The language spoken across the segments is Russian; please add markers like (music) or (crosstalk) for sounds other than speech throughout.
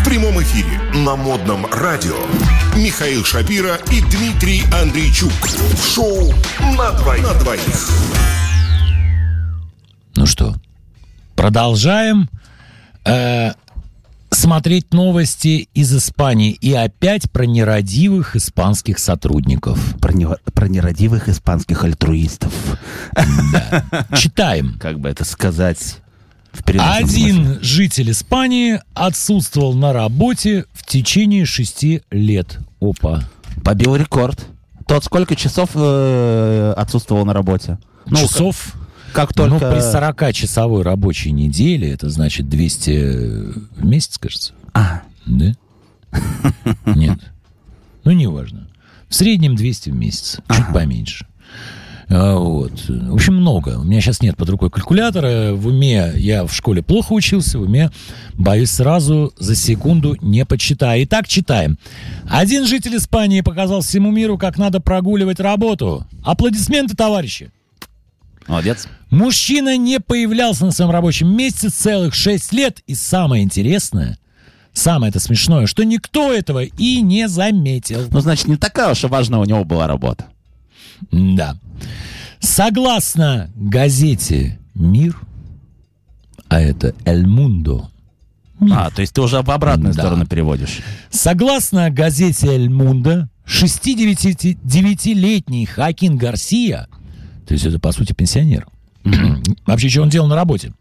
В прямом эфире на модном радио Михаил Шапира и Дмитрий Андрейчук. В шоу на двоих. На двоих. Ну что, продолжаем э, смотреть новости из Испании и опять про нерадивых испанских сотрудников. Про, не, про нерадивых испанских альтруистов. Да. Читаем. Как бы это сказать? Один смысле. житель Испании отсутствовал на работе в течение шести лет. Опа. Побил рекорд. Тот сколько часов э, отсутствовал на работе? Ну, Часов. Как, как только... Ну, при 40-часовой рабочей неделе, это значит 200 в месяц, кажется. А, Да? Нет. Ну, неважно. В среднем 200 в месяц. Чуть поменьше. А, Вот. В общем, много. У меня сейчас нет под рукой калькулятора. В уме я в школе плохо учился. В уме, боюсь, сразу за секунду не подсчитаю. Итак, читаем. Один житель Испании показал всему миру, как надо прогуливать работу. Аплодисменты, товарищи. молодец. Мужчина не появлялся на своем рабочем месте целых 6 лет. И самое интересное, самое это смешное, что никто этого и не заметил. Ну, значит, не такая уж и важная у него была работа. Да. Согласно газете «Мир», а это «Эль Мундо», Мир. А, то есть ты уже в обратную Да. сторону переводишь. Согласно газете «Эль Мундо», 69-летний Хакин Гарсия, то есть это, по сути, пенсионер. Вообще, что он делал на работе?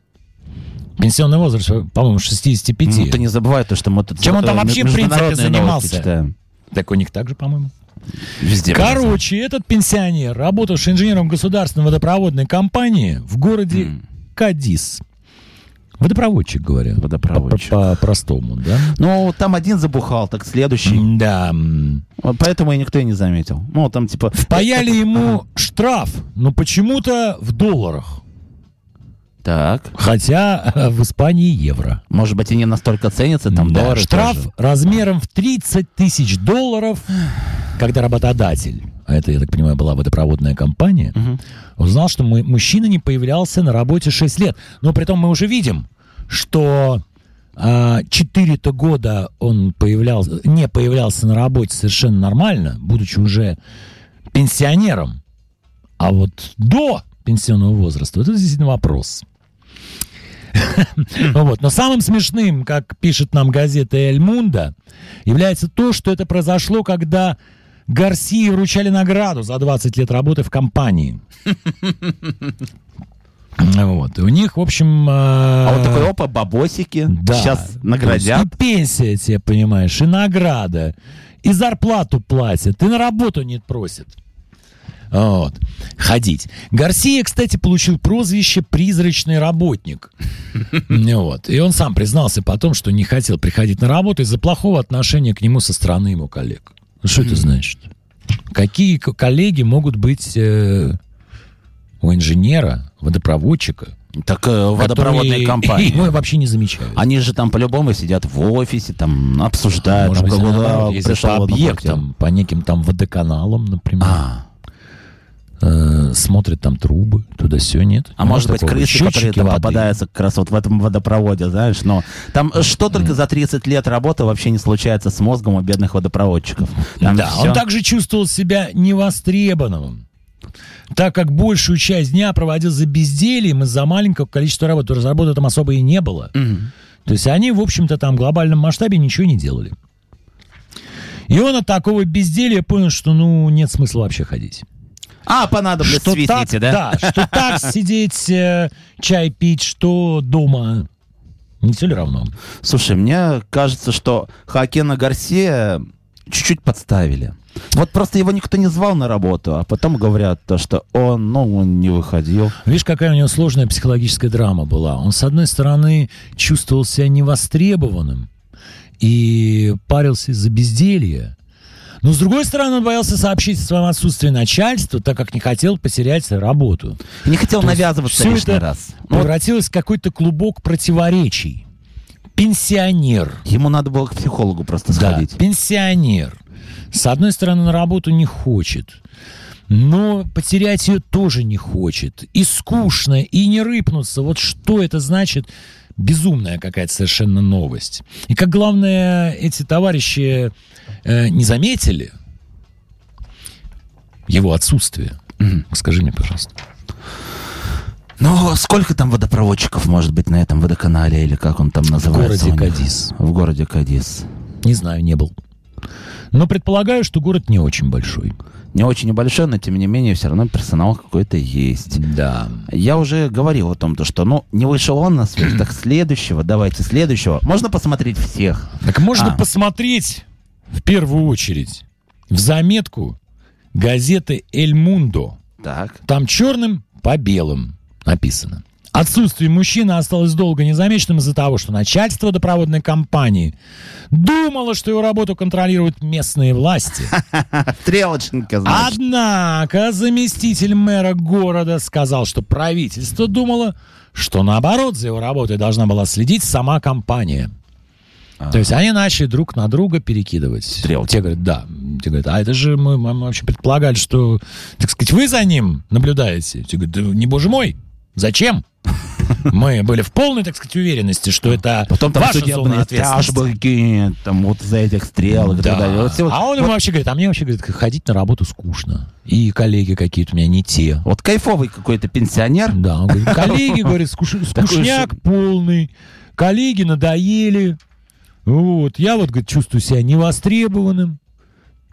Пенсионный возраст, по-моему, 65. Ну, ты не забывай то, что мы тут Чем он там вообще, в принципе, занимался? Так у них также, по-моему. Везде. Короче, этот пенсионер, работавший инженером государственной водопроводной компании в городе М. Кадис. Водопроводчик, говоря. Водопроводчик. По- По-простому, да? Ну, там один забухал, так следующий. Да. Вот Поэтому и никто и не заметил. Ну, там типа... Паяли ему штраф, но почему-то в долларах. Так. Хотя э, в Испании евро. Может быть, и не настолько ценятся, там Да, доллары штраф тоже. размером в 30 тысяч долларов, когда работодатель, а это, я так понимаю, была водопроводная компания, Мгм. узнал, что мы- мужчина не появлялся на работе 6 лет. Но при этом мы уже видим, что а, 4-то года он появлялся, не появлялся на работе совершенно нормально, будучи уже пенсионером. А вот до пенсионного возраста, вот это действительно вопрос. (laughs) Вот. Но самым смешным, как пишет нам газета «Эль Мунда», является то, что это произошло, когда Гарсии вручали награду за 20 лет работы в компании. Вот. И у них, в общем... А вот такой, опа, бабосики. Да. Сейчас наградят. И пенсия тебе, понимаешь, и награда, и зарплату платят, и на работу не просят. Вот. Ходить. Гарсия, кстати, получил прозвище «призрачный работник». Вот. И он сам признался потом, что не хотел приходить на работу из-за плохого отношения к нему со стороны его коллег. Ну, Что это значит? Какие коллеги могут быть э, у инженера, водопроводчика, Так э, водопроводные которые компании. (laughs) его вообще не замечают? Они же там по-любому сидят в офисе, там обсуждают. Может там, быть, наоборот, пришел по объектам, по неким там водоканалам, например. А, Смотрят там трубы, туда все нет. а Нет может быть, такого. крысы, которые Счетчики там воды. попадаются как раз вот в этом водопроводе, знаешь, но там э, что только за 30 лет работы вообще не случается с мозгом у бедных водопроводчиков. Там Да, всё- он также чувствовал себя невостребованным, так как большую часть дня проводил за бездельем из-за маленького количества работы. Работы там особо и не было. Мгм. То есть они, в общем-то, там в глобальном масштабе ничего не делали. И он от такого безделья понял, что, ну, нет смысла вообще ходить. А, понадобится что так, светите, да? что так (laughs) сидеть, э, чай пить, что дома. Не все ли равно? Слушай, мне кажется, что Хакена Гарсия чуть-чуть подставили. Вот просто его никто не звал на работу, а потом говорят то, что он, ну, он не выходил. Видишь, какая у него сложная психологическая драма была. Он, с одной стороны, чувствовал себя невостребованным и парился из-за безделья. Но, с другой стороны, он боялся сообщить о своем отсутствии начальству, так как не хотел потерять работу. И не хотел То навязываться всё лишний это раз. Ну, вот Превратилось в какой-то клубок противоречий. Пенсионер. ему надо было к психологу просто Да, сходить. пенсионер. С одной стороны, на работу не хочет. Но потерять ее тоже не хочет. И скучно, и не рыпнуться. Вот что это значит безумная какая-то совершенно новость. И как главное, эти товарищи э, не заметили его отсутствие. Скажи мне, пожалуйста. Ну, сколько там водопроводчиков может быть на этом водоканале, или как он там называется? городе у них? Кадис. В городе Кадис. Не знаю, не был. Но предполагаю, что город не очень большой. Не очень большой, но тем не менее все равно персонал какой-то есть. Да. Я уже говорил о том, то, что, ну, не вышел он на свет, так (clears throat) следующего, давайте следующего. Можно посмотреть всех? Так можно А. посмотреть в первую очередь в заметку газеты «Эль Мундо». Так. Там черным по белым написано. Отсутствие мужчины осталось долго незамеченным из-за того, что начальство водопроводной компании думало, что его работу контролируют местные власти. (laughs) Стрелочненько, значит. Однако заместитель мэра города сказал, что правительство думало, что наоборот за его работой должна была следить сама компания. То есть они начали друг на друга перекидывать. Стрелки. Те говорят, да. Те говорят, а это же мы, мы вообще предполагали, что, так сказать, вы за ним наблюдаете. Те говорят, да не боже мой, зачем? Мы были в полной, так сказать, уверенности, что это Потом там ваша зона ответственности. там вот за этих стрелок и Да. так далее. Вот вот- а он ему вот- вообще говорит, а мне вообще говорит, ходить на работу скучно. И коллеги какие-то у меня не те. Вот кайфовый какой-то пенсионер. Да, он говорит, коллеги, говорит, (laughs) скуш- скучняк полный, коллеги надоели. Вот, я вот, говорит, чувствую себя невостребованным,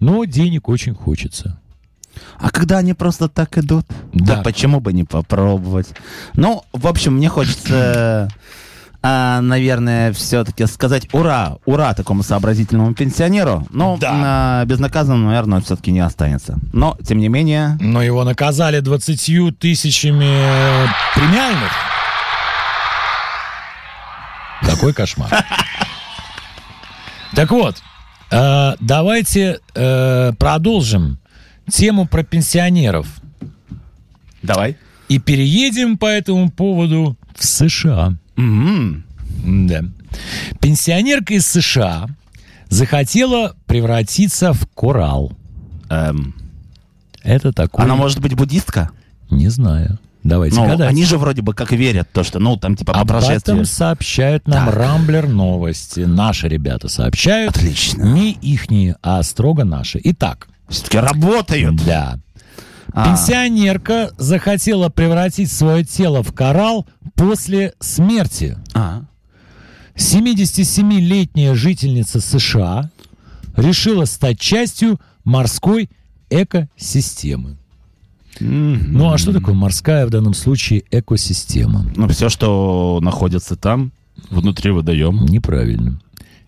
но денег очень хочется. А когда они просто так идут, Да. да, почему бы не попробовать? Ну, в общем, мне хочется, а, наверное, все-таки сказать ура, ура такому сообразительному пенсионеру. Но Да. а, безнаказанным, наверное, все-таки не останется. Но, тем не менее, Но его наказали 20 тысячами э, премиальных. Какой кошмар. Так вот, э, давайте э, продолжим тему про пенсионеров. давай. И переедем по этому поводу в США. М, Да. Пенсионерка из США захотела превратиться в коралл. эм, Это такое... Она может быть буддистка? Не знаю. Давайте Ну, гадать. они же вроде бы как верят, то, что, ну, там, типа, по Об этом сообщают нам Так. Рамблер новости. Наши ребята сообщают. Отлично. Не ихние, а строго наши. Итак, Все-таки работают. да. А, Пенсионерка захотела превратить свое тело в коралл после смерти. а. 77-летняя жительница США решила стать частью морской экосистемы. Ну а что такое морская в данном случае экосистема? Ну, все, что находится там, внутри водоема. Неправильно.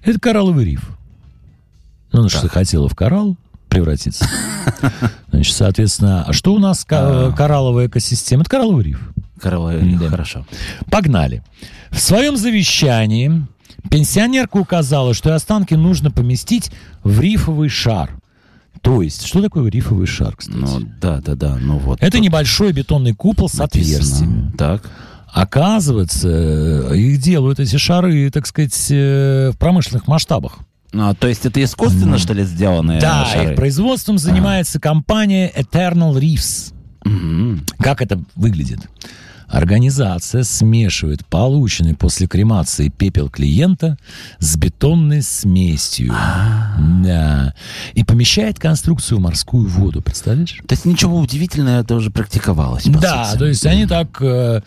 Это коралловый риф. Ну, она же захотела в коралл превратиться. (laughs) Значит, соответственно, а что у нас ко- коралловая экосистема? Это коралловый риф. Королевы, Да. хорошо. Погнали. В своем завещании пенсионерка указала, что останки нужно поместить в рифовый шар. То есть, что такое рифовый шар, кстати? Ну, да, да, да, ну вот. Это небольшой бетонный купол с написано. отверстиями. Так. Оказывается, их делают эти шары, так сказать, э, в промышленных масштабах. А, то есть это искусственно, что ли, сделанные Да, шары? их производством занимается компания Eternal Reefs. Мгм. Как это выглядит? Организация смешивает полученный после кремации пепел клиента с бетонной смесью. Да. И помещает конструкцию в морскую воду. Представляешь? То есть ничего удивительного, это уже практиковалось, по Да, сути. то есть они так э,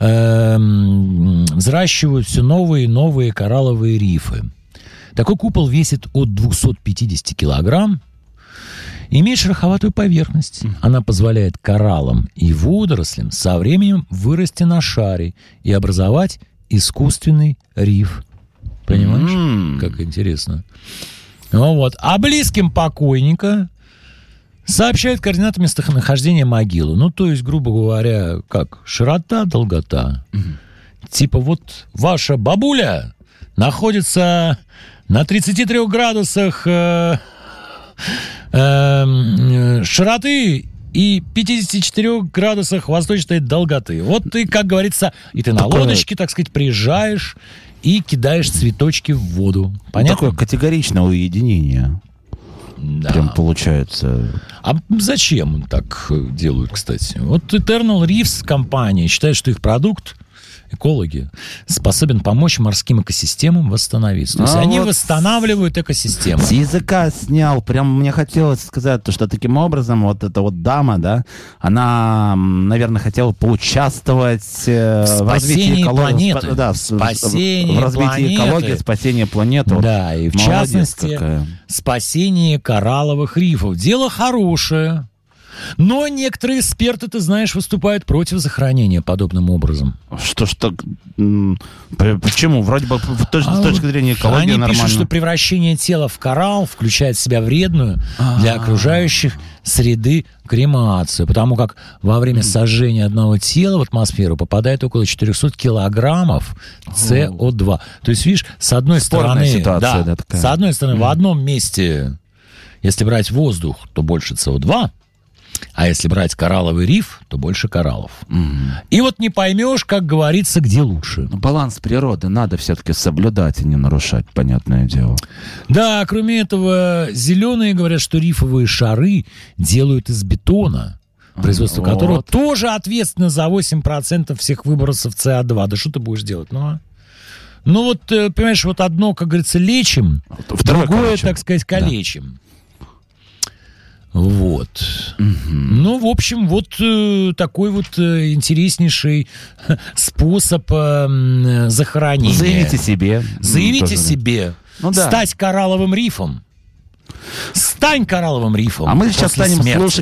эм, взращивают все новые и новые коралловые рифы. Такой купол весит от 250 килограмм, имеет шероховатую поверхность. Она позволяет кораллам и водорослям со временем вырасти на шаре и образовать искусственный риф. Понимаешь? М. Как интересно. Ну вот. А близким покойника сообщают координаты местонахождения могилы. Ну, то есть, грубо говоря, как широта, долгота. Типа вот ваша бабуля находится на 33 градусах э, э, широты и 54 градусах восточной долготы. Вот ты, как говорится, и ты на Такое- лодочке, так сказать, приезжаешь и кидаешь цветочки в воду. Понятно? Такое категоричное уединение. Да. Прям получается. А зачем так делают, кстати? Вот Eternal Reefs компания считает, что их продукт экологи, способен помочь морским экосистемам восстановиться. То есть А они вот восстанавливают экосистему. С языка снял. Прям мне хотелось сказать, то, что таким образом вот эта вот дама, да, она, наверное, хотела поучаствовать э, В в, развитии экологии. планеты. Да, в, Спасении в развитии планеты. экологии, спасении планеты. Вот Да, и в молодец частности, какая. спасение коралловых рифов. Дело хорошее. Но некоторые эксперты, ты знаешь, выступают против захоронения подобным образом. Что ж так... Почему? Вроде бы в точ- А с точки зрения экологии Они нормально. пишут, что превращение тела в коралл включает в себя вредную для А. окружающих среды кремацию, потому как во время сожжения одного тела в атмосферу попадает около 400 килограммов СО2. То есть, видишь, с одной Спорная стороны, ситуация, да, да, такая. с одной стороны, в одном месте, если брать воздух, то больше СО2, а если брать коралловый риф, то больше кораллов. И вот не поймешь, как говорится, где лучше. Ну, Баланс природы надо все-таки соблюдать и не нарушать, понятное дело. Да, кроме этого, зеленые говорят, что рифовые шары делают из бетона, производство вот. которого тоже ответственно за 8% всех выбросов СО2. Да что ты будешь делать? Ну, а? ну вот, э, понимаешь, вот одно, как говорится, лечим, Второе другое, калечим. так сказать, калечим. Вот. Ну, в общем, вот э, такой вот э, интереснейший (laughs) способ э, захоронения. Заявите себе. Заявите Тоже, себе. Ну да. Стать коралловым рифом. Стань коралловым рифом. А мы сейчас станем смерти. слушать